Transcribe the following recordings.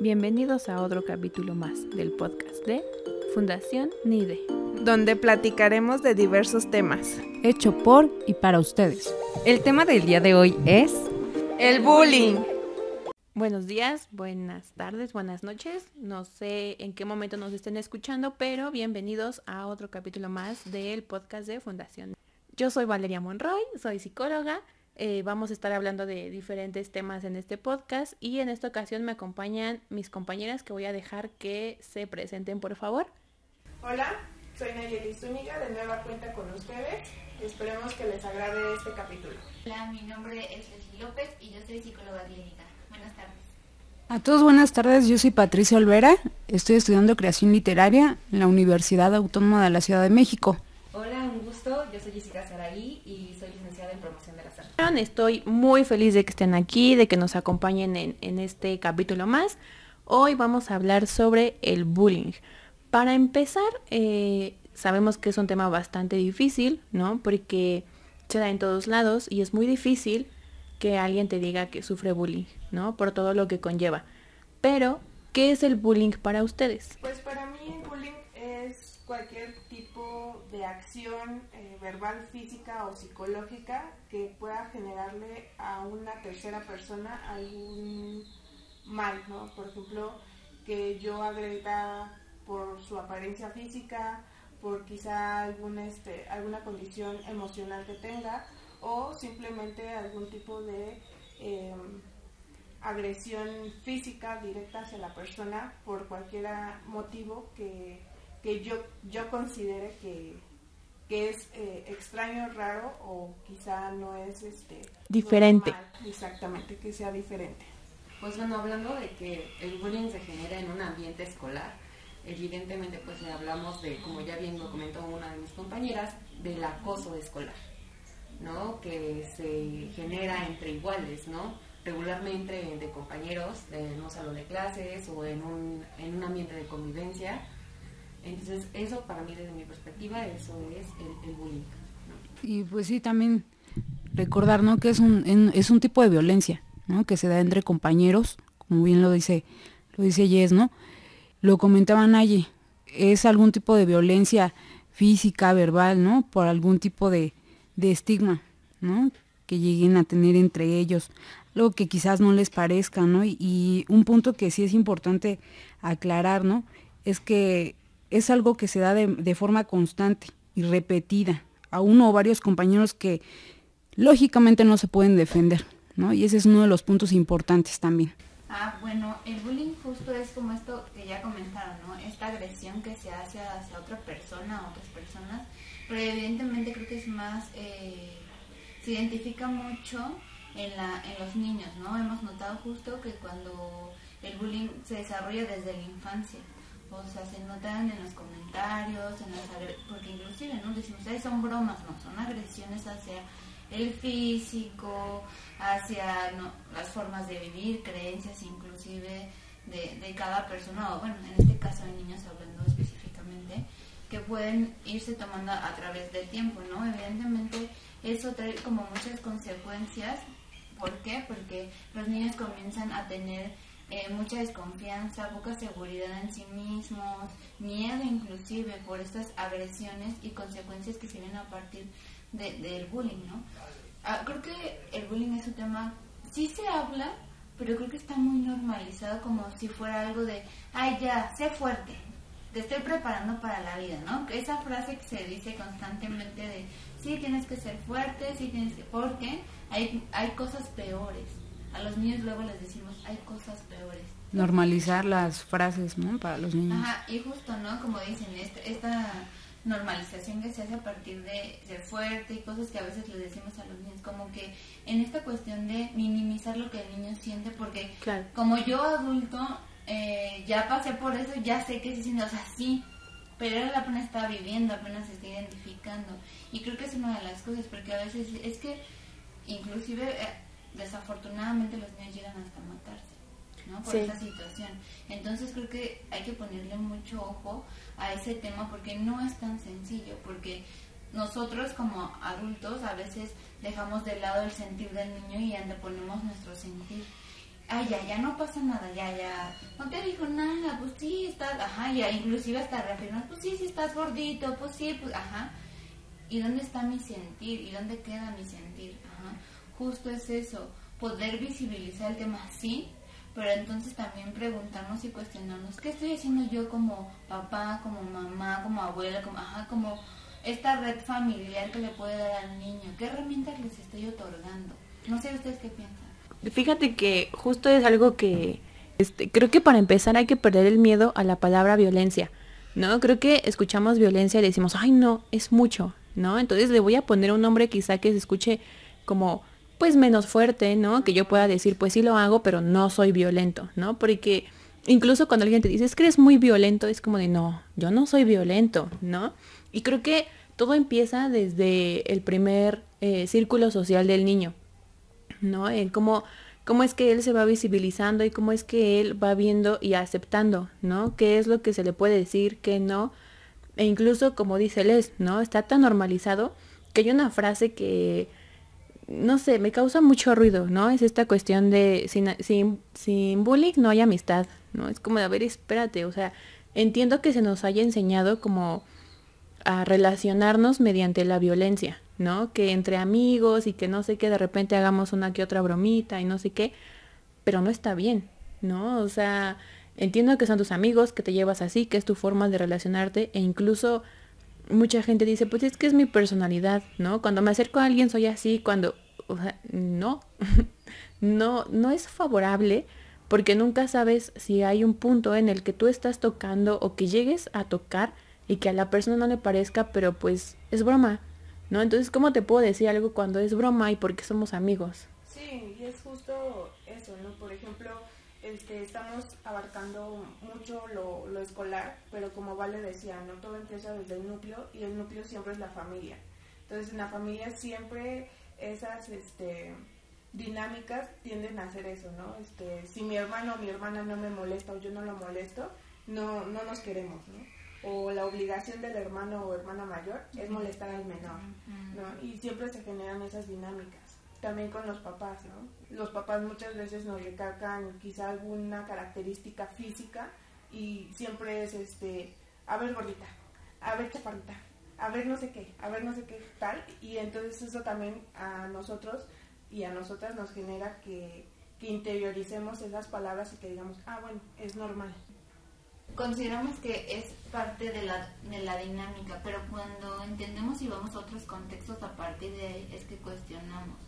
Bienvenidos a otro capítulo más del podcast de Fundación NIDE, donde platicaremos de diversos temas. Hecho por y para ustedes. El tema del día de hoy es... El bullying. Buenos días, buenas tardes, buenas noches. No sé en qué momento nos estén escuchando, pero bienvenidos a otro capítulo más del podcast de Fundación. Yo soy Valeria Monroy, soy psicóloga eh, vamos a estar hablando de diferentes temas en este podcast y en esta ocasión me acompañan mis compañeras que voy a dejar que se presenten por favor. Hola, soy Nayeli Zúñiga, de nueva cuenta con ustedes. Esperemos que les agrade este capítulo. Hola, mi nombre es Leslie López y yo soy psicóloga clínica. Buenas tardes. A todos buenas tardes, yo soy Patricia Olvera, estoy estudiando creación literaria en la Universidad Autónoma de la Ciudad de México. Hola, un gusto, yo soy Jessica Saraí y soy licenciada en promoción de la salud. Estoy muy feliz de que estén aquí, de que nos acompañen en, este capítulo más. Hoy vamos a hablar sobre el bullying. Para empezar, eh, sabemos que es un tema bastante difícil, ¿no? Porque se da en todos lados y es muy difícil que alguien te diga que sufre bullying, ¿no? Por todo lo que conlleva. Pero, ¿qué es el bullying para ustedes? Pues para mí el bullying es cualquier tipo de acción verbal, física o psicológica que pueda generarle a una tercera persona algún mal, ¿no? Por ejemplo, que yo agreda por su apariencia física, por quizá algún, este, alguna condición emocional que tenga o simplemente algún tipo de em, agresión física directa hacia la persona por cualquier motivo que que yo, yo considere que, es eh, extraño, raro o quizá no es este diferente. exactamente, que sea diferente. Pues bueno, hablando de que el bullying se genera en un ambiente escolar, evidentemente pues hablamos de, como ya bien lo comentó una de mis compañeras, del acoso escolar, ¿no? Que se genera entre iguales, ¿no? Regularmente de compañeros en un salón de clases o en un, en un ambiente de convivencia entonces, eso para mí, desde mi perspectiva, eso es el, bullying. Y pues sí, también recordar, ¿no? Que es un, es un tipo de violencia, ¿no? Que se da entre compañeros, como bien lo dice, lo dice Jess, ¿no? Lo comentaban allí, es algún tipo de violencia física, verbal, ¿no? Por algún tipo de, de estigma, ¿no? Que lleguen a tener entre ellos, algo que quizás no les parezca, ¿no? Y, y un punto que sí es importante aclarar, ¿no? Es que es algo que se da de, forma constante y repetida a uno o varios compañeros que lógicamente no se pueden defender, ¿no? Y ese es uno de los puntos importantes también. Ah, bueno, el bullying justo es como esto que ya comentaron, ¿no? Esta agresión que se hace hacia otra persona, otras personas, pero evidentemente creo que es más, eh, se identifica mucho en, la, en los niños, ¿no? Hemos notado justo que cuando el bullying se desarrolla desde la infancia, o sea, se notan en los comentarios, en las porque inclusive, ¿no? Decimos, son bromas, no, son agresiones hacia el físico, hacia las formas de vivir, creencias inclusive de, de cada persona, o bueno, en este caso de niños hablando específicamente, que pueden irse tomando a través del tiempo, ¿no? Evidentemente eso trae como muchas consecuencias. ¿Por qué? Porque los niños comienzan a tener eh, mucha desconfianza, poca seguridad en sí mismos, miedo inclusive por estas agresiones y consecuencias que se vienen a partir del bullying, ¿no? Ah, creo que el bullying es un tema, sí se habla, pero creo que está muy normalizado como si fuera algo de, ay ya, sé fuerte, te estoy preparando para la vida, ¿no? Esa frase que se dice constantemente de, sí tienes que ser fuerte, sí tienes que, porque hay, hay cosas peores a los niños luego les decimos, hay cosas peores. Normalizar las frases, ¿no? Para los niños. Ajá, y justo, ¿no? Como dicen, este, esta normalización que se hace a partir de ser fuerte y cosas que a veces les decimos a los niños, como que en esta cuestión de minimizar lo que el niño siente, porque como yo adulto eh, ya pasé por eso, ya sé que se siente, o sea, sí, pero él apenas está viviendo, apenas se está identificando. Y creo que es una de las cosas, porque a veces es que inclusive... Eh, desafortunadamente los niños llegan hasta matarse, ¿no? Por esa situación. Entonces creo que hay que ponerle mucho ojo a ese tema porque no es tan sencillo, porque nosotros como adultos a veces dejamos de lado el sentir del niño y anteponemos nuestro sentir. ay, ya, ya no pasa nada, ya, ya, no te dijo nada, pues sí, estás, ajá, ya, inclusive hasta reafirmas, pues sí, sí estás gordito, pues sí, pues, ajá. ¿Y dónde está mi sentir? ¿Y dónde queda mi sentir? Justo es eso, poder visibilizar el tema, sí, pero entonces también preguntarnos y cuestionarnos, ¿qué estoy haciendo yo como papá, como mamá, como abuela, como, ajá, como esta red familiar que le puede dar al niño? ¿Qué herramientas les estoy otorgando? No sé ustedes qué piensan. Fíjate que justo es algo que este, creo que para empezar hay que perder el miedo a la palabra violencia, ¿no? Creo que escuchamos violencia y decimos, ay no, es mucho, ¿no? Entonces le voy a poner un nombre quizá que se escuche como pues menos fuerte, ¿no? Que yo pueda decir, pues sí lo hago, pero no soy violento, ¿no? Porque incluso cuando alguien te dice, es que eres muy violento, es como de, no, yo no soy violento, ¿no? Y creo que todo empieza desde el primer eh, círculo social del niño, ¿no? En cómo, cómo es que él se va visibilizando y cómo es que él va viendo y aceptando, ¿no? ¿Qué es lo que se le puede decir, qué no? E incluso, como dice Les, ¿no? Está tan normalizado que hay una frase que, no sé, me causa mucho ruido, ¿no? Es esta cuestión de sin, sin, sin bullying no hay amistad, ¿no? Es como de, a ver, espérate, o sea, entiendo que se nos haya enseñado como a relacionarnos mediante la violencia, ¿no? Que entre amigos y que no sé qué, de repente hagamos una que otra bromita y no sé qué, pero no está bien, ¿no? O sea, entiendo que son tus amigos, que te llevas así, que es tu forma de relacionarte e incluso mucha gente dice, pues es que es mi personalidad, ¿no? Cuando me acerco a alguien soy así, cuando, o sea, no, no, no es favorable porque nunca sabes si hay un punto en el que tú estás tocando o que llegues a tocar y que a la persona no le parezca, pero pues es broma, ¿no? Entonces, ¿cómo te puedo decir algo cuando es broma y porque somos amigos? Sí, y es justo eso, ¿no? Por ejemplo, este, estamos abarcando mucho lo, lo escolar, pero como Vale decía, ¿no? Todo empieza desde el núcleo y el núcleo siempre es la familia. Entonces, en la familia siempre esas este, dinámicas tienden a hacer eso, ¿no? Este, si mi hermano o mi hermana no me molesta o yo no lo molesto, no, no nos queremos, ¿no? o la obligación del hermano o hermana mayor es molestar al menor, ¿no? Y siempre se generan esas dinámicas. También con los papás, ¿no? Los papás muchas veces nos recalcan quizá alguna característica física y siempre es este, a ver gordita, a ver chaparrita, a ver no sé qué, a ver no sé qué tal. Y entonces eso también a nosotros y a nosotras nos genera que, que interioricemos esas palabras y que digamos, ah, bueno, es normal, consideramos que es parte de la, de la dinámica, pero cuando entendemos y vamos a otros contextos a partir de ahí es que cuestionamos.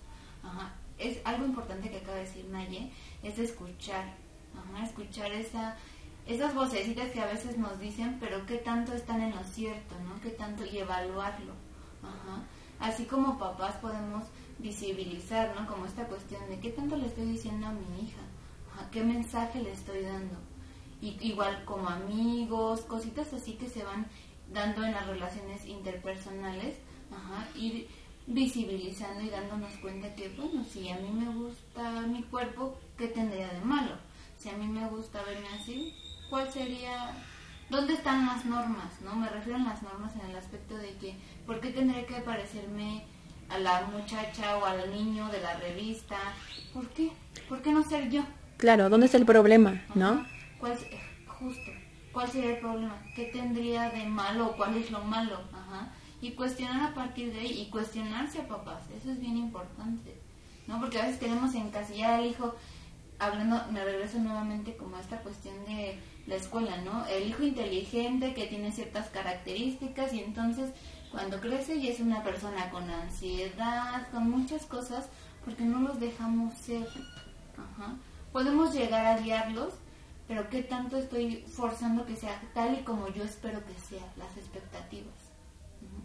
Es algo importante que acaba de decir Naye, es escuchar, escuchar esa, esas vocecitas que a veces nos dicen, pero qué tanto están en lo cierto, ¿no? Qué tanto y evaluarlo. Ajá. Así como papás podemos visibilizar, ¿no? Como esta cuestión de qué tanto le estoy diciendo a mi hija, qué mensaje le estoy dando y, igual como amigos, cositas así que se van dando en las relaciones interpersonales, ajá, visibilizando y dándonos cuenta que, bueno, si a mí me gusta mi cuerpo, ¿qué tendría de malo? Si a mí me gusta verme así, ¿cuál sería, dónde están las normas? ¿No? Me refiero a las normas en el aspecto de que, ¿por qué tendría que parecerme a la muchacha o al niño de la revista? ¿Por qué? ¿Por qué no ser yo? Claro, ¿dónde está el problema, no? ¿Cuál, justo, cuál sería el problema? ¿Qué tendría de malo o cuál es lo malo? Ajá. Y cuestionar a partir de ahí y cuestionarse a papás, eso es bien importante, ¿no? Porque a veces queremos encasillar al hijo, hablando, me regreso nuevamente como a esta cuestión de la escuela, ¿no? El hijo inteligente que tiene ciertas características y entonces cuando crece y es una persona con ansiedad, con muchas cosas, porque no los dejamos ser. Podemos llegar a guiarlos, pero qué tanto estoy forzando que sea tal y como yo espero que sea, las expectativas.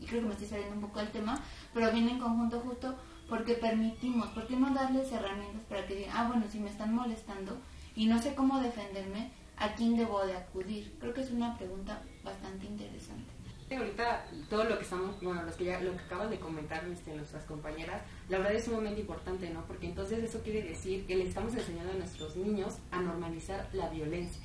Creo que me estoy saliendo un poco del tema, pero viene en conjunto justo porque permitimos, ¿por qué no darles herramientas para que digan, ah, bueno, si me están molestando y no sé cómo defenderme, ¿a quién debo de acudir? Creo que es una pregunta bastante interesante ahorita todo lo que estamos, bueno, los que ya, lo que acabas de comentar este, nuestras compañeras, la verdad es sumamente importante, ¿no? Porque entonces eso quiere decir que le estamos enseñando a nuestros niños a normalizar la violencia,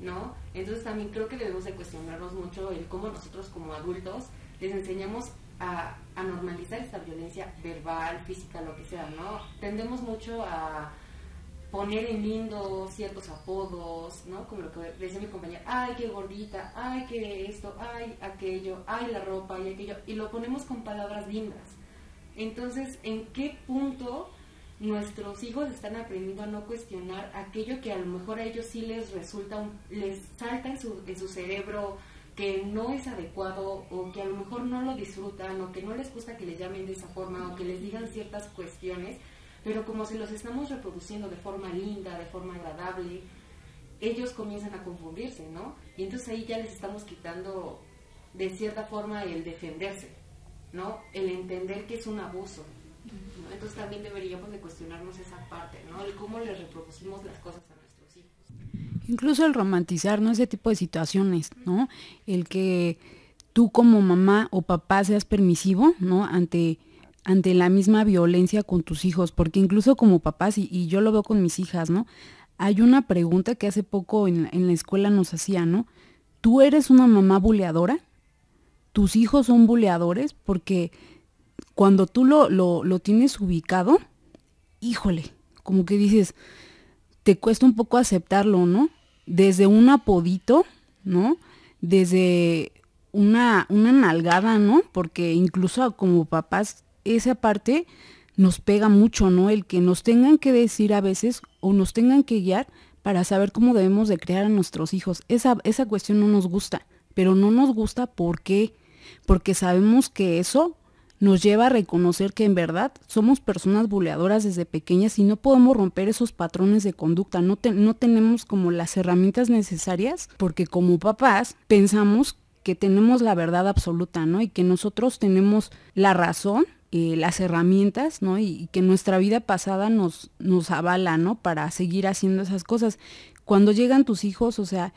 ¿no? Entonces también creo que debemos de cuestionarnos mucho el cómo nosotros como adultos les enseñamos a, normalizar esta violencia verbal, física, lo que sea, ¿no? Tendemos mucho a poner en lindo ciertos apodos, ¿no? Como lo que decía mi compañera, ay, qué gordita, ay, qué esto, ay, aquello, ay, la ropa y aquello, y lo ponemos con palabras lindas. Entonces, ¿en qué punto nuestros hijos están aprendiendo a no cuestionar aquello que a lo mejor a ellos sí les resulta, les salta en su, en su cerebro que no es adecuado o que a lo mejor no lo disfrutan o que no les gusta que les llamen de esa forma o que les digan ciertas cuestiones, pero como si los estamos reproduciendo de forma linda, de forma agradable, ellos comienzan a confundirse, ¿no? Y entonces ahí ya les estamos quitando de cierta forma el defenderse, ¿no? El entender que es un abuso, entonces también deberíamos de cuestionarnos esa parte, ¿no? El cómo le reproducimos las cosas. Incluso el romantizar, ¿no? Ese tipo de situaciones, ¿no? El que tú como mamá o papá seas permisivo, ¿no? Ante, ante la misma violencia con tus hijos, porque incluso como papás, y, yo lo veo con mis hijas, ¿no? Hay una pregunta que hace poco en, en la escuela nos hacía, ¿no? ¿Tú eres una mamá buleadora? ¿Tus hijos son buleadores? Porque cuando tú lo, lo, tienes ubicado, híjole, como que dices, te cuesta un poco aceptarlo, ¿no? Desde un apodito, ¿no? Desde una, una nalgada, ¿no? Porque incluso como papás, esa parte nos pega mucho, ¿no? El que nos tengan que decir a veces o nos tengan que guiar para saber cómo debemos de crear a nuestros hijos. Esa, esa cuestión no nos gusta, pero no nos gusta ¿por qué? Porque sabemos que eso nos lleva a reconocer que en verdad somos personas buleadoras desde pequeñas y no podemos romper esos patrones de conducta, no, no tenemos como las herramientas necesarias porque como papás pensamos que tenemos la verdad absoluta, ¿no? Y que nosotros tenemos la razón, eh, las herramientas, ¿no? Y, y, que nuestra vida pasada nos, nos avala, ¿no? Para seguir haciendo esas cosas. Cuando llegan tus hijos, o sea,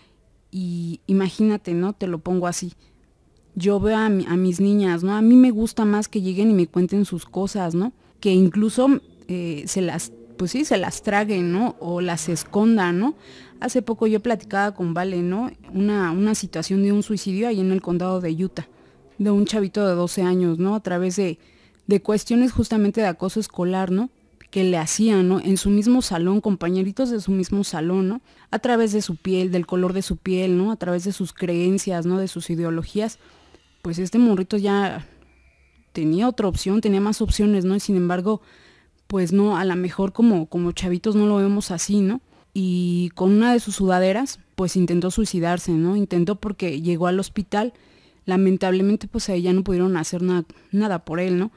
y imagínate, ¿no? Te lo pongo así yo veo a, mis niñas, ¿no? A mí me gusta más que lleguen y me cuenten sus cosas, ¿no? Que incluso eh, se las, pues sí, se las traguen, ¿no? O las escondan, ¿no? Hace poco yo platicaba con Vale, ¿no? Una, una situación de un suicidio ahí en el condado de Utah, de un chavito de 12 años, ¿no? A través de, de cuestiones justamente de acoso escolar, ¿no? que le hacían, ¿no? En su mismo salón, compañeritos de su mismo salón, ¿no? A través de su piel, del color de su piel, ¿no? A través de sus creencias, ¿no? De sus ideologías pues este morrito ya tenía otra opción, tenía más opciones, ¿no? Y sin embargo, pues no, a lo mejor como, como chavitos no lo vemos así, ¿no? Y con una de sus sudaderas, pues intentó suicidarse, ¿no? Intentó porque llegó al hospital, lamentablemente pues ahí ya no pudieron hacer nada, nada por él, ¿no?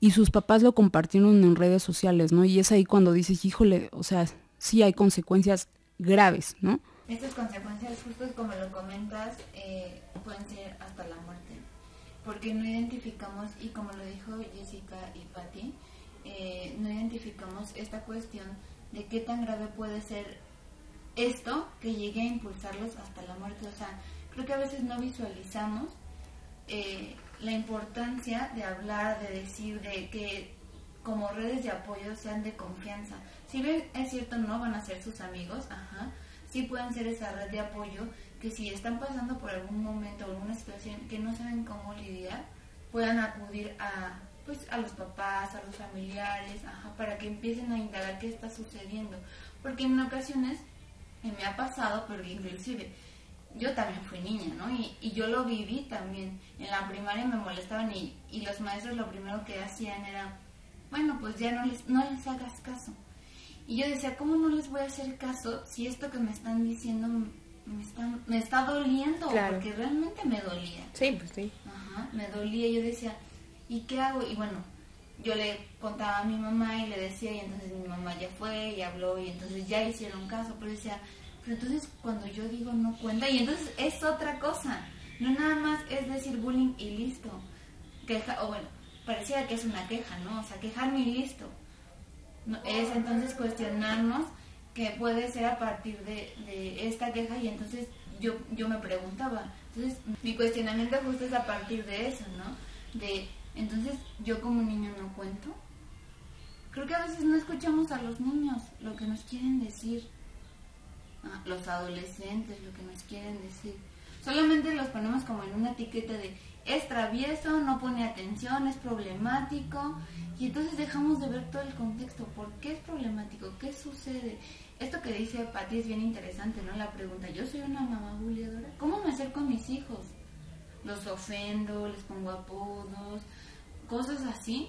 Y sus papás lo compartieron en redes sociales, ¿no? Y es ahí cuando dices, híjole, o sea, sí hay consecuencias graves, ¿no? Estas consecuencias, justo como lo comentas, eh, pueden ser hasta la muerte porque no identificamos, y como lo dijo Jessica y Patti, eh, no identificamos esta cuestión de qué tan grave puede ser esto que llegue a impulsarlos hasta la muerte. O sea, creo que a veces no visualizamos eh, la importancia de hablar, de decir, de que como redes de apoyo sean de confianza. Si bien es cierto, no van a ser sus amigos, ajá, sí pueden ser esa red de apoyo que si están pasando por algún momento o alguna situación que no saben cómo lidiar, puedan acudir a pues a los papás, a los familiares, para que empiecen a indagar qué está sucediendo. Porque en ocasiones me ha pasado, pero inclusive yo también fui niña, ¿no? Y, y, yo lo viví también. En la primaria me molestaban y, y, los maestros lo primero que hacían era, bueno, pues ya no les, no les hagas caso. Y yo decía, ¿cómo no les voy a hacer caso si esto que me están diciendo me está, me está doliendo? Porque realmente me dolía. Sí, pues sí. Ajá, me dolía. Yo decía, ¿y qué hago? Y bueno, yo le contaba a mi mamá y le decía, y entonces mi mamá ya fue y habló, y entonces ya hicieron caso. Pero decía, pero entonces cuando yo digo no cuenta, y entonces es otra cosa. No nada más es decir bullying y listo. Queja, o bueno, parecía que es una queja, ¿no? O sea, quejarme y listo es entonces cuestionarnos que puede ser a partir de, esta queja y entonces yo, yo me preguntaba, entonces mi cuestionamiento justo es a partir de eso, ¿no? De, entonces yo como niño no cuento. Creo que a veces no escuchamos a los niños lo que nos quieren decir, los adolescentes lo que nos quieren decir. Solamente los ponemos como en una etiqueta de es travieso, no pone atención, es problemático. Y entonces dejamos de ver todo el contexto. ¿Por qué es problemático? ¿Qué sucede? Esto que dice Patti es bien interesante, ¿no? La pregunta, yo soy una mamá bulliadora. ¿Cómo me acerco a mis hijos? Los ofendo, les pongo apodos, cosas así.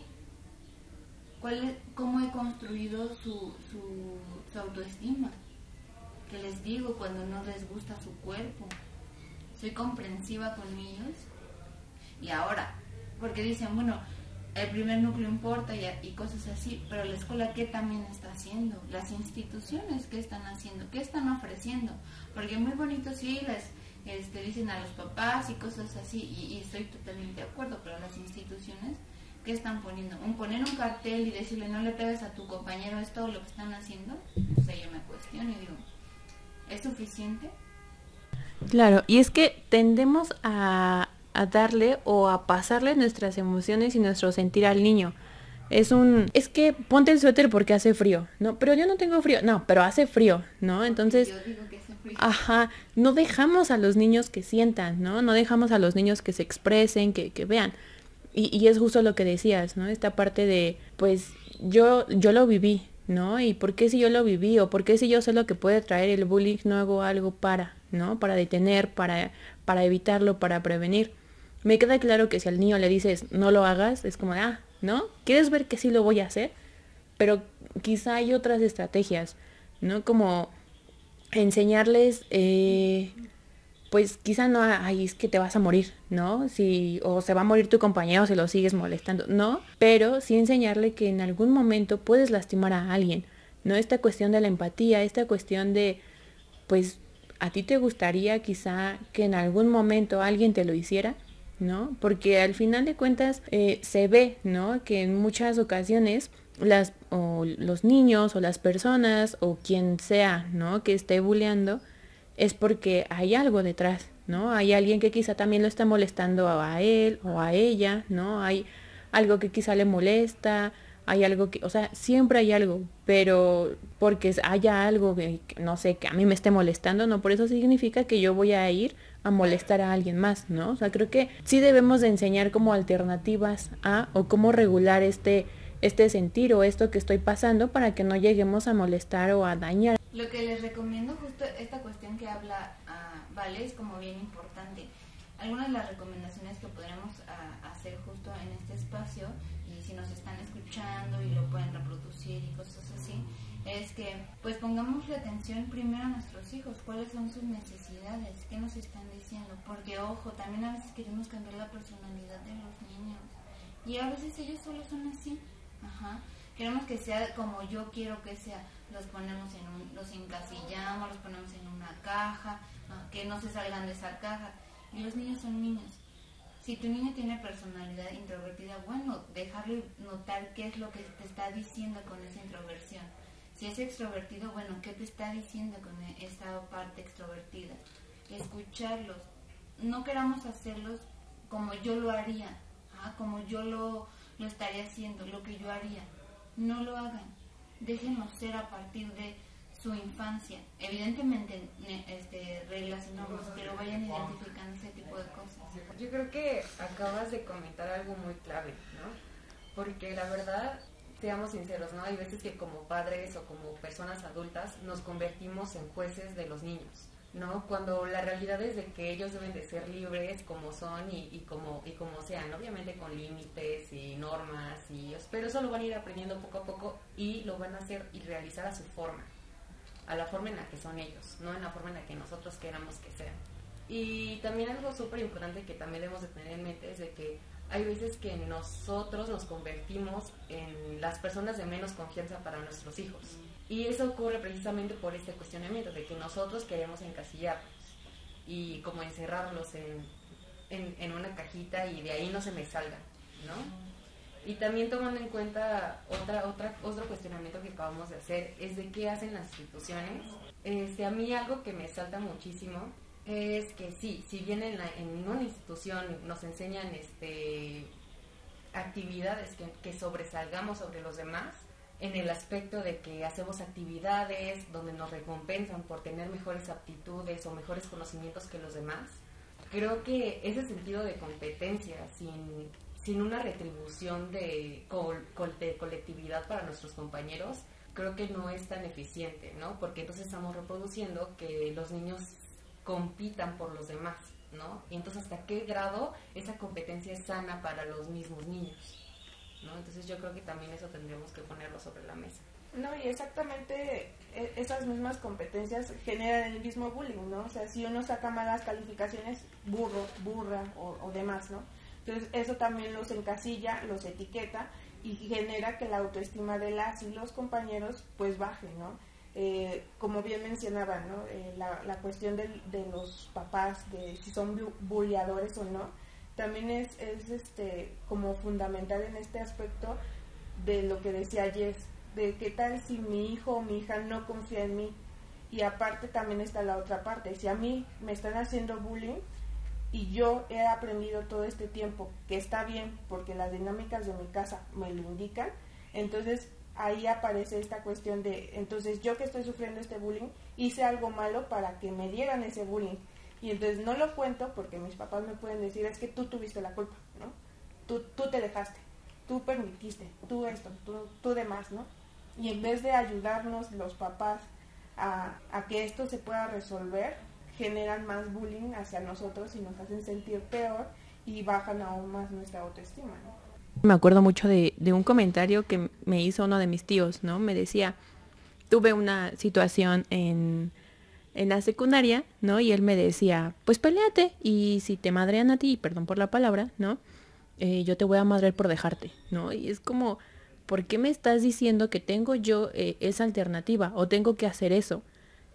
¿Cuál ¿Cómo he construido su, su, su autoestima? ¿Qué les digo cuando no les gusta su cuerpo? ¿Soy comprensiva con ellos? Y ahora, porque dicen, bueno, el primer núcleo importa y, y, cosas así, pero la escuela qué también está haciendo, las instituciones qué están haciendo, qué están ofreciendo, porque muy bonito sí les este, dicen a los papás y cosas así, y, estoy totalmente de acuerdo, pero las instituciones qué están poniendo, un poner un cartel y decirle no le pegues a tu compañero es todo lo que están haciendo, o yo me cuestiono y digo, ¿es suficiente? Claro, y es que tendemos a a darle o a pasarle nuestras emociones y nuestro sentir al niño. Es un, es que ponte el suéter porque hace frío, ¿no? Pero yo no tengo frío, no, pero hace frío, ¿no? Entonces, ajá, no dejamos a los niños que sientan, ¿no? No dejamos a los niños que se expresen, que, que vean. Y, y es justo lo que decías, ¿no? Esta parte de, pues, yo, yo lo viví, ¿no? Y por qué si yo lo viví o por qué si yo sé lo que puede traer el bullying no hago algo para, ¿no? Para detener, para, para evitarlo, para prevenir. Me queda claro que si al niño le dices no lo hagas, es como, ah, ¿no? ¿Quieres ver que sí lo voy a hacer? Pero quizá hay otras estrategias, ¿no? Como enseñarles, eh, pues quizá no, ay, es que te vas a morir, ¿no? Si, o se va a morir tu compañero si lo sigues molestando, no, pero sí enseñarle que en algún momento puedes lastimar a alguien, ¿no? Esta cuestión de la empatía, esta cuestión de, pues, a ti te gustaría quizá que en algún momento alguien te lo hiciera, ¿no? Porque al final de cuentas eh, se ve, ¿no? Que en muchas ocasiones las, o los niños o las personas o quien sea, ¿no? Que esté bulleando es porque hay algo detrás, ¿no? Hay alguien que quizá también lo está molestando a él o a ella, ¿no? Hay algo que quizá le molesta, hay algo que, o sea, siempre hay algo, pero porque haya algo que, no sé, que a mí me esté molestando, no por eso significa que yo voy a ir a molestar a alguien más, ¿no? O sea, creo que sí debemos de enseñar como alternativas a o cómo regular este este sentir o esto que estoy pasando para que no lleguemos a molestar o a dañar. Lo que les recomiendo justo esta cuestión que habla uh, Vale es como bien importante. Algunas de las recomendaciones que podremos uh, hacer justo en este espacio y si nos están escuchando y lo pueden reproducir y cosas así, es que pues pongamos la atención primero a nuestros hijos, cuáles son sus necesidades, qué nos están diciendo, porque ojo, también a veces queremos cambiar la personalidad de los niños y a veces ellos solo son así, ajá. Queremos que sea como yo quiero que sea, los ponemos en un, los encasillamos, los ponemos en una caja, que no se salgan de esa caja. Y los niños son niños. Si tu niño tiene personalidad introvertida, bueno, dejarle notar qué es lo que te está diciendo con esa introversión si es extrovertido, bueno, ¿qué te está diciendo con esta parte extrovertida? Escucharlos. No queramos hacerlos como yo lo haría, ¿ah? como yo lo, lo estaría haciendo, lo que yo haría. No lo hagan. Déjenos ser a partir de su infancia. Evidentemente, este, reglas y normas, pero vayan identificando ese tipo de cosas. Yo creo que acabas de comentar algo muy clave, ¿no? Porque la verdad, seamos sinceros, ¿no? Hay veces que como padres o como personas adultas nos convertimos en jueces de los niños, ¿no? Cuando la realidad es de que ellos deben de ser libres como son y, y como, y como sean, obviamente con límites y normas, y, pero eso lo van a ir aprendiendo poco a poco y lo van a hacer y realizar a su forma, a la forma en la que son ellos, no en la forma en la que nosotros queramos que sean. Y también algo súper importante que también debemos de tener en mente es de que hay veces que nosotros nos convertimos en las personas de menos confianza para nuestros hijos. Y eso ocurre precisamente por este cuestionamiento, de que nosotros queremos encasillarlos y como encerrarlos en, en, una cajita y de ahí no se me salga, ¿no? Y también tomando en cuenta otra, otra, otro cuestionamiento que acabamos de hacer es de qué hacen las instituciones. Este, a mí algo que me salta muchísimo es que sí, si bien en, en una institución nos enseñan este, actividades que, que, sobresalgamos sobre los demás, en el aspecto de que hacemos actividades donde nos recompensan por tener mejores aptitudes o mejores conocimientos que los demás, creo que ese sentido de competencia, sin, sin una retribución de, de colectividad para nuestros compañeros, creo que no es tan eficiente, ¿no? Porque entonces estamos reproduciendo que los niños compitan por los demás, ¿no? Y entonces hasta qué grado esa competencia es sana para los mismos niños, ¿no? Entonces yo creo que también eso tendríamos que ponerlo sobre la mesa. No, y exactamente e, esas mismas competencias generan el mismo bullying, ¿no? O sea, si uno saca malas calificaciones, burro, burra o, demás, ¿no? Entonces eso también los encasilla, los etiqueta y genera que la autoestima de las y los compañeros pues baje, ¿no? Eh, como bien mencionaba, ¿no? Eh, la, cuestión de, los papás, de si son bulleadores o no, también es, es este, como fundamental en este aspecto de lo que decía Jess, de qué tal si mi hijo o mi hija no confía en mí. Y aparte también está la otra parte, si a mí me están haciendo bullying, y yo he aprendido todo este tiempo que está bien porque las dinámicas de mi casa me lo indican, entonces ahí aparece esta cuestión de, entonces yo que estoy sufriendo este bullying, hice algo malo para que me dieran ese bullying. Y entonces no lo cuento porque mis papás me pueden decir, es que tú tuviste la culpa, ¿no? Tú, tú te dejaste, tú permitiste, tú esto, tú, tú demás, ¿no? Y en vez de ayudarnos los papás a, a que esto se pueda resolver, generan más bullying hacia nosotros y nos hacen sentir peor y bajan aún más nuestra autoestima. Me acuerdo mucho de, un comentario que me hizo uno de mis tíos, ¿no? Me decía, tuve una situación en, en la secundaria, ¿no? Y él me decía, pues peleate y si te madrean a ti, perdón por la palabra, ¿no? Eh, yo te voy a madrear por dejarte, ¿no? Y es como, ¿por qué me estás diciendo que tengo yo eh, esa alternativa o tengo que hacer eso?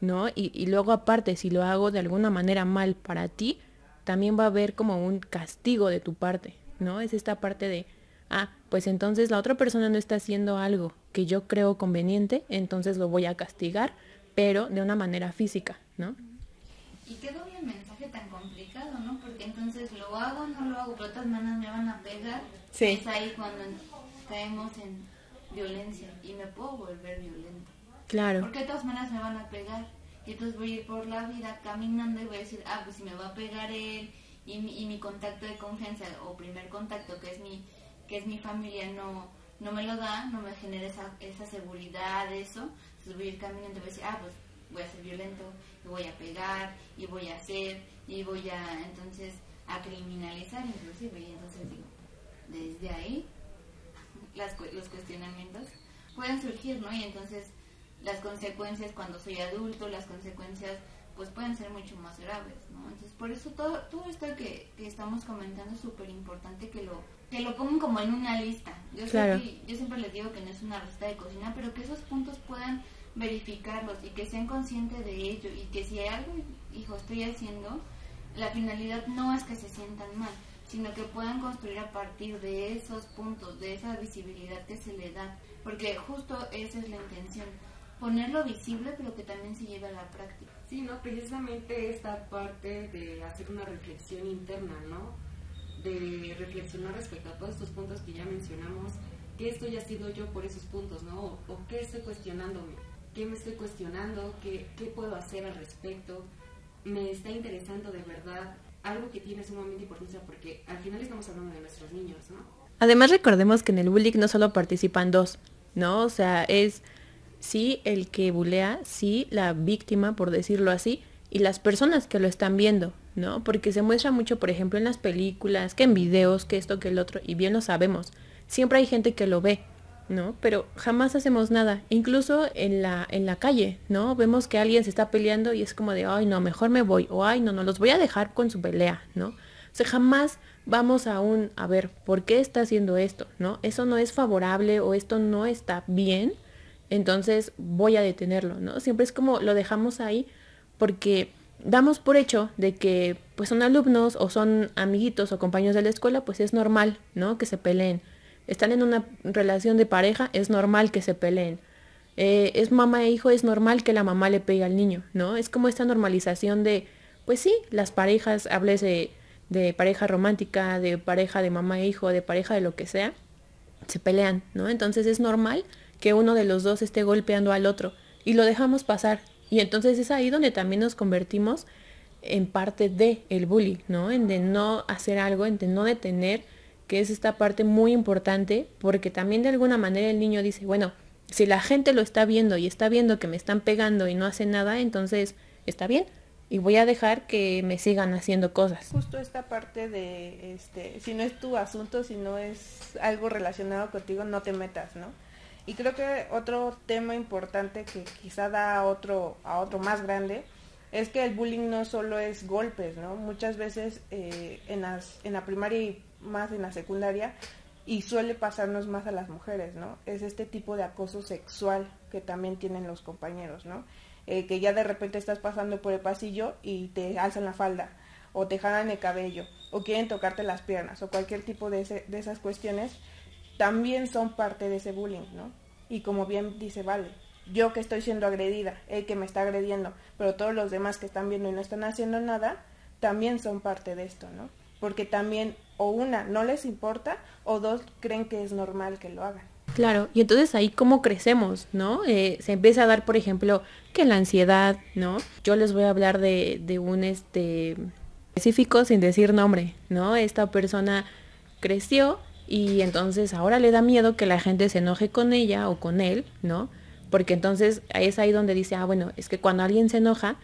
¿no? Y, luego aparte, si lo hago de alguna manera mal para ti, también va a haber como un castigo de tu parte, ¿no? Es esta parte de, ah, pues entonces la otra persona no está haciendo algo que yo creo conveniente, entonces lo voy a castigar, pero de una manera física, ¿no? Y quedó bien el mensaje tan complicado, ¿no? Porque entonces lo hago, no lo hago, pero de todas maneras me van a pegar. Sí. Es ahí cuando caemos en violencia y me puedo volver violenta. Claro. Porque de todas maneras me van a pegar. Y entonces voy a ir por la vida caminando y voy a decir, ah, pues si me va a pegar él y mi, y mi contacto de confianza o primer contacto que es mi, que es mi familia no, no me lo da, no me genera esa, esa seguridad, eso. Entonces voy a ir caminando y voy a decir, ah, pues voy a ser violento y voy a pegar y voy a hacer y voy a entonces a criminalizar inclusive. Y entonces digo, desde ahí las, los cuestionamientos pueden surgir, ¿no? Y entonces las consecuencias cuando soy adulto, las consecuencias pues pueden ser mucho más graves, ¿no? Entonces por eso todo, todo esto que, que estamos comentando es súper importante que lo, que lo pongan como en una lista. Yo, claro. que, yo siempre les digo que no es una receta de cocina, pero que esos puntos puedan verificarlos y que sean conscientes de ello y que si hay algo, hijo, estoy haciendo, la finalidad no es que se sientan mal, sino que puedan construir a partir de esos puntos, de esa visibilidad que se le da, porque justo esa es la intención ponerlo visible, pero que también se lleve a la práctica. Sí, ¿no? Precisamente esta parte de hacer una reflexión interna, ¿no? De reflexionar respecto a todos estos puntos que ya mencionamos, ¿qué estoy haciendo yo por esos puntos, ¿no? O, qué estoy cuestionándome, qué me estoy cuestionando, ¿Qué, qué puedo hacer al respecto, me está interesando de verdad algo que tiene sumamente importancia porque al final estamos hablando de nuestros niños, ¿no? Además recordemos que en el bullying no solo participan dos, ¿no? O sea, es sí el que bulea, sí la víctima, por decirlo así, y las personas que lo están viendo, ¿no? Porque se muestra mucho, por ejemplo, en las películas, que en videos, que esto, que el otro, y bien lo sabemos. Siempre hay gente que lo ve, ¿no? Pero jamás hacemos nada. Incluso en la, en la calle, ¿no? Vemos que alguien se está peleando y es como de, ay, no, mejor me voy, o ay, no, no, los voy a dejar con su pelea, ¿no? O sea, jamás vamos a un, a ver, ¿por qué está haciendo esto? ¿No? Eso no es favorable o esto no está bien entonces voy a detenerlo, ¿no? Siempre es como lo dejamos ahí porque damos por hecho de que pues son alumnos o son amiguitos o compañeros de la escuela, pues es normal, ¿no? Que se peleen. Están en una relación de pareja, es normal que se peleen. Eh, es mamá e hijo, es normal que la mamá le pegue al niño, ¿no? Es como esta normalización de, pues sí, las parejas, hables de, de pareja romántica, de pareja de mamá e hijo, de pareja de lo que sea, se pelean, ¿no? Entonces es normal que uno de los dos esté golpeando al otro y lo dejamos pasar. Y entonces es ahí donde también nos convertimos en parte de el bullying, ¿no? En de no hacer algo, en de no detener, que es esta parte muy importante, porque también de alguna manera el niño dice, bueno, si la gente lo está viendo y está viendo que me están pegando y no hace nada, entonces está bien y voy a dejar que me sigan haciendo cosas. Justo esta parte de, este, si no es tu asunto, si no es algo relacionado contigo, no te metas, ¿no? Y creo que otro tema importante que quizá da a otro, a otro más grande, es que el bullying no solo es golpes, ¿no? Muchas veces eh, en, las, en la primaria y más en la secundaria, y suele pasarnos más a las mujeres, ¿no? Es este tipo de acoso sexual que también tienen los compañeros, ¿no? Eh, que ya de repente estás pasando por el pasillo y te alzan la falda, o te jalan el cabello, o quieren tocarte las piernas, o cualquier tipo de, de esas cuestiones, también son parte de ese bullying, ¿no? Y como bien dice Vale, yo que estoy siendo agredida, el que me está agrediendo, pero todos los demás que están viendo y no están haciendo nada, también son parte de esto, ¿no? Porque también, o una, no les importa, o dos, creen que es normal que lo hagan. Claro, y entonces ahí cómo crecemos, ¿no? Eh, se empieza a dar, por ejemplo, que la ansiedad, ¿no? Yo les voy a hablar de, de un este específico sin decir nombre, ¿no? Esta persona creció y entonces ahora le da miedo que la gente se enoje con ella o con él, ¿no? Porque entonces es ahí donde dice, ah, bueno, es que cuando alguien se enoja,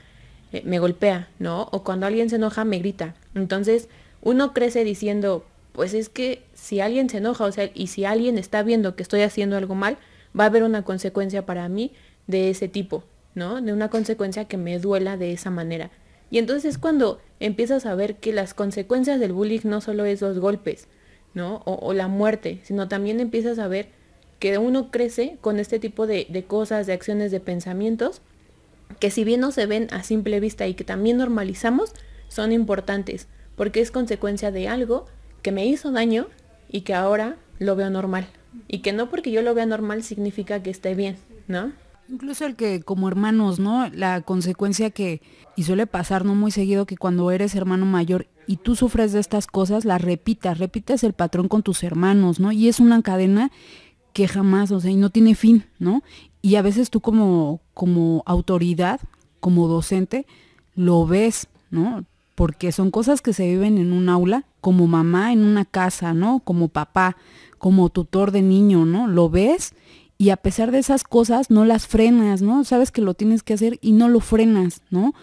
eh, me golpea, ¿no? O cuando alguien se enoja, me grita. Entonces uno crece diciendo, pues es que si alguien se enoja, o sea, y si alguien está viendo que estoy haciendo algo mal, va a haber una consecuencia para mí de ese tipo, ¿no? De una consecuencia que me duela de esa manera. Y entonces es cuando empiezas a ver que las consecuencias del bullying no solo es los golpes, ¿no? O, la muerte, sino también empiezas a ver que uno crece con este tipo de, de cosas, de acciones, de pensamientos, que si bien no se ven a simple vista y que también normalizamos, son importantes, porque es consecuencia de algo que me hizo daño y que ahora lo veo normal. Y que no porque yo lo vea normal significa que esté bien, ¿no? Incluso el que como hermanos, ¿no? La consecuencia que, y suele pasar no muy seguido, que cuando eres hermano mayor y tú sufres de estas cosas, las repitas, repites el patrón con tus hermanos, ¿no? Y es una cadena que jamás, o sea, y no tiene fin, ¿no? Y a veces tú como, como autoridad, como docente, lo ves, ¿no? Porque son cosas que se viven en un aula como mamá en una casa, ¿no? Como papá, como tutor de niño, ¿no? Lo ves y a pesar de esas cosas no las frenas, ¿no? Sabes que lo tienes que hacer y no lo frenas, ¿no?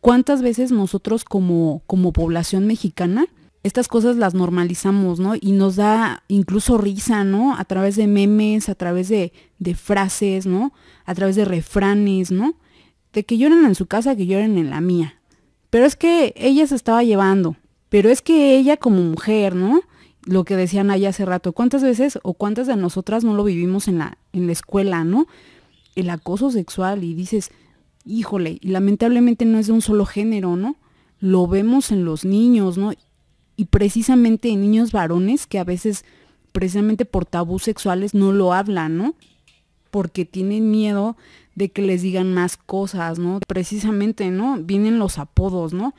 ¿Cuántas veces nosotros como, como población mexicana estas cosas las normalizamos, ¿no? Y nos da incluso risa, ¿no? A través de memes, a través de, de frases, ¿no? A través de refranes, ¿no? De que lloren en su casa, que lloren en la mía. Pero es que ella se estaba llevando, pero es que ella como mujer, ¿no? Lo que decían allá hace rato, ¿cuántas veces o cuántas de nosotras no lo vivimos en la, en la escuela, ¿no? El acoso sexual y dices, híjole, y lamentablemente no es de un solo género, ¿no? Lo vemos en los niños, ¿no? Y precisamente en niños varones que a veces, precisamente por tabús sexuales, no lo hablan, ¿no? Porque tienen miedo de que les digan más cosas, ¿no? Precisamente, ¿no? Vienen los apodos, ¿no?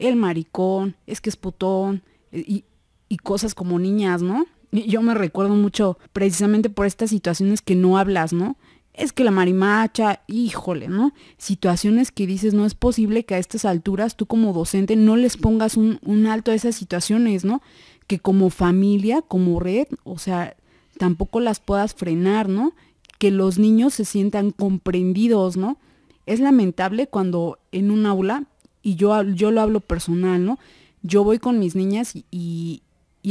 el maricón, es que es putón, y, cosas como niñas, ¿no? yo me recuerdo mucho precisamente por estas situaciones que no hablas, ¿no? Es que la marimacha, híjole, ¿no? Situaciones que dices, no es posible que a estas alturas tú como docente no les pongas un, alto a esas situaciones, ¿no? Que como familia, como red, o sea, tampoco las puedas frenar, ¿no? Que los niños se sientan comprendidos, ¿no? Es lamentable cuando en un aula y yo, yo lo hablo personal, ¿no? Yo voy con mis niñas y, y,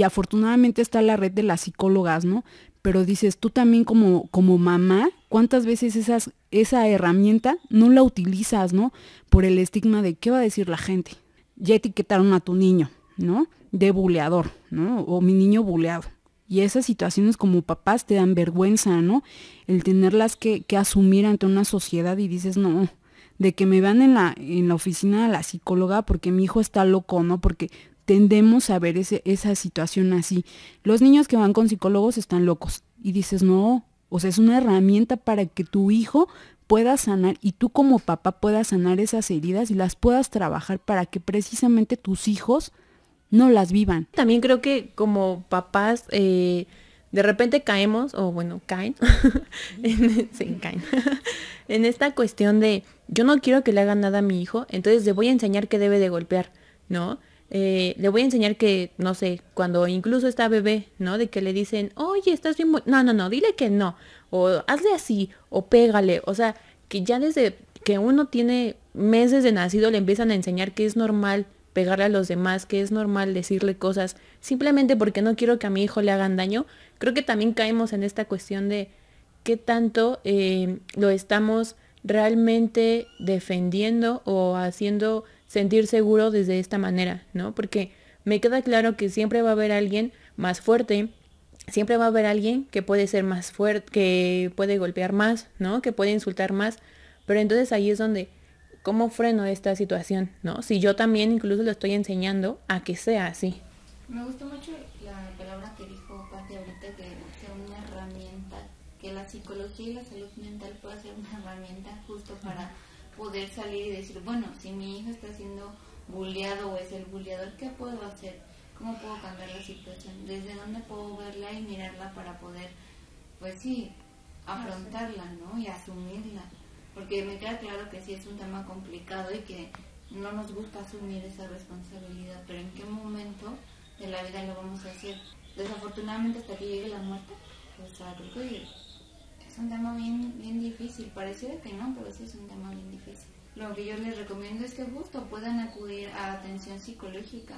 afortunadamente está la red de las psicólogas, ¿no? Pero dices, tú también como, como mamá, ¿cuántas veces esas, esa herramienta no la utilizas, ¿no? Por el estigma de qué va a decir la gente. Ya etiquetaron a tu niño, ¿no? De buleador, ¿no? O mi niño buleado. Y esas situaciones como papás te dan vergüenza, ¿no? El tenerlas que, que asumir ante una sociedad y dices, no, de que me vean en la, en la oficina de la psicóloga porque mi hijo está loco, ¿no? Porque tendemos a ver ese, esa situación así. Los niños que van con psicólogos están locos. Y dices, no, o sea, es una herramienta para que tu hijo pueda sanar y tú como papá puedas sanar esas heridas y las puedas trabajar para que precisamente tus hijos no las vivan. También creo que como papás eh, de repente caemos, o bueno, caen, en, caen, en esta cuestión de yo no quiero que le hagan nada a mi hijo, entonces le voy a enseñar que debe de golpear, ¿no? Eh, le voy a enseñar que, no sé, cuando incluso está bebé, ¿no? De que le dicen, oye, estás bien... No, no, no, dile que no. O hazle así, o pégale. O sea, que ya desde que uno tiene meses de nacido le empiezan a enseñar que es normal pegarle a los demás, que es normal decirle cosas simplemente porque no quiero que a mi hijo le hagan daño. Creo que también caemos en esta cuestión de qué tanto eh, lo estamos realmente defendiendo o haciendo sentir seguro desde esta manera, ¿no? Porque me queda claro que siempre va a haber alguien más fuerte, siempre va a haber alguien que puede ser más fuerte, que puede golpear más, ¿no? Que puede insultar más, pero entonces ahí es donde, ¿cómo freno esta situación, ¿no? Si yo también incluso lo estoy enseñando a que sea así. Me gustó mucho la palabra que dijo Pati ahorita, que sea una herramienta, que la psicología y la salud mental pueda ser una herramienta justo para poder salir y decir, bueno, si mi hijo está siendo bulleado o es el bulleador, ¿qué puedo hacer? ¿Cómo puedo cambiar la situación? ¿Desde dónde puedo verla y mirarla para poder, pues sí, afrontarla, ¿no? Y asumirla. Porque me queda claro que sí es un tema complicado y que no nos gusta asumir esa responsabilidad, pero ¿en qué momento de la vida lo vamos a hacer? Desafortunadamente hasta que llegue la muerte, pues creo que un tema bien, bien difícil. Pareciera que no, pero sí es un tema bien difícil. Lo que yo les recomiendo es que justo puedan acudir a atención psicológica,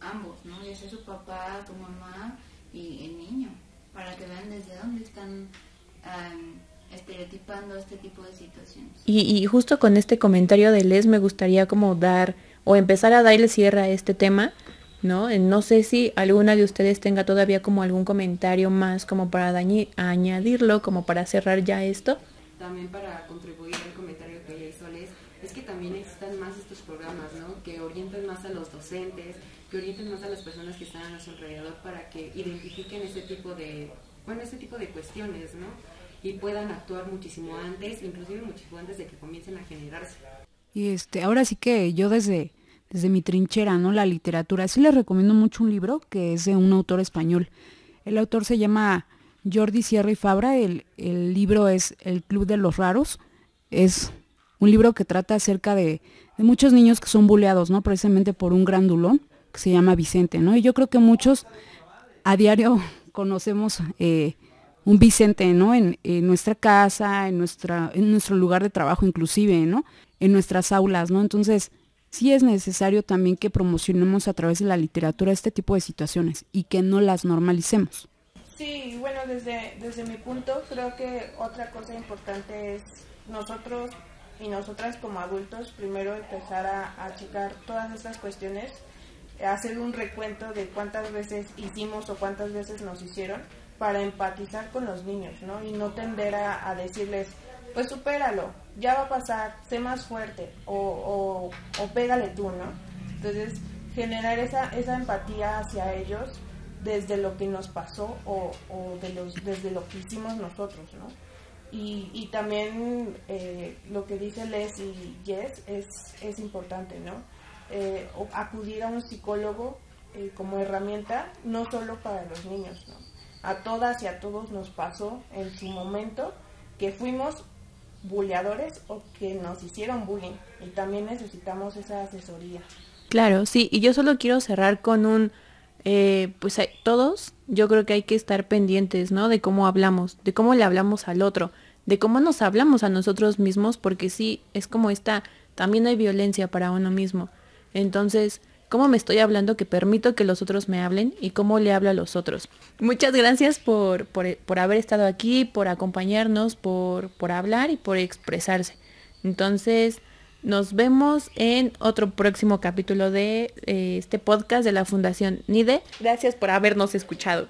ambos, ¿no? Ya sea su papá, su mamá y el niño, para que vean desde dónde están estereotipando este tipo de situaciones. Y, y justo con este comentario de Les me gustaría como dar o empezar a darle cierre a este tema ¿no? No sé si alguna de ustedes tenga todavía como algún comentario más como para añadirlo, como para cerrar ya esto. También para contribuir al comentario que ella hizo Les, es que también existan más estos programas, ¿no? Que orienten más a los docentes, que orienten más a las personas que están a nuestro alrededor para que identifiquen ese tipo de, bueno, ese tipo de cuestiones, ¿no? Y puedan actuar muchísimo antes, inclusive muchísimo antes de que comiencen a generarse. Y este, ahora sí que yo desde desde mi trinchera, ¿no? La literatura. Sí les recomiendo mucho un libro que es de un autor español. El autor se llama Jordi Sierra y Fabra. El, el libro es El Club de los Raros. Es un libro que trata acerca de, de, muchos niños que son buleados, ¿no? Precisamente por un grandulón que se llama Vicente, ¿no? Y yo creo que muchos a diario conocemos eh, un Vicente, ¿no? En, en, nuestra casa, en, nuestra, en nuestro lugar de trabajo inclusive, ¿no? En nuestras aulas, ¿no? Entonces, sí es necesario también que promocionemos a través de la literatura este tipo de situaciones y que no las normalicemos. Sí, bueno, desde, desde mi punto creo que otra cosa importante es nosotros y nosotras como adultos primero empezar a, a checar todas estas cuestiones, hacer un recuento de cuántas veces hicimos o cuántas veces nos hicieron para empatizar con los niños, ¿no? Y no tender a, a decirles, pues supéralo, ya va a pasar, sé más fuerte o, o, pégale tú, ¿no? Entonces, generar esa, esa empatía hacia ellos desde lo que nos pasó o, o de desde lo que hicimos nosotros, ¿no? Y, y también eh, lo que dice Les y Jess es, es importante, ¿no? Eh, acudir a un psicólogo eh, como herramienta, no solo para los niños, ¿no? A todas y a todos nos pasó en su momento que fuimos bulleadores o que nos hicieron bullying y también necesitamos esa asesoría. Claro, sí, y yo solo quiero cerrar con un, eh, pues todos, yo creo que hay que estar pendientes, ¿no? De cómo hablamos, de cómo le hablamos al otro, de cómo nos hablamos a nosotros mismos, porque sí, es como esta, también hay violencia para uno mismo. Entonces, cómo me estoy hablando que permito que los otros me hablen y cómo le hablo a los otros. Muchas gracias por, por, haber estado aquí, por acompañarnos, por, por hablar y por expresarse. Entonces, nos vemos en otro próximo capítulo de eh, este podcast de la Fundación NIDE. Gracias por habernos escuchado.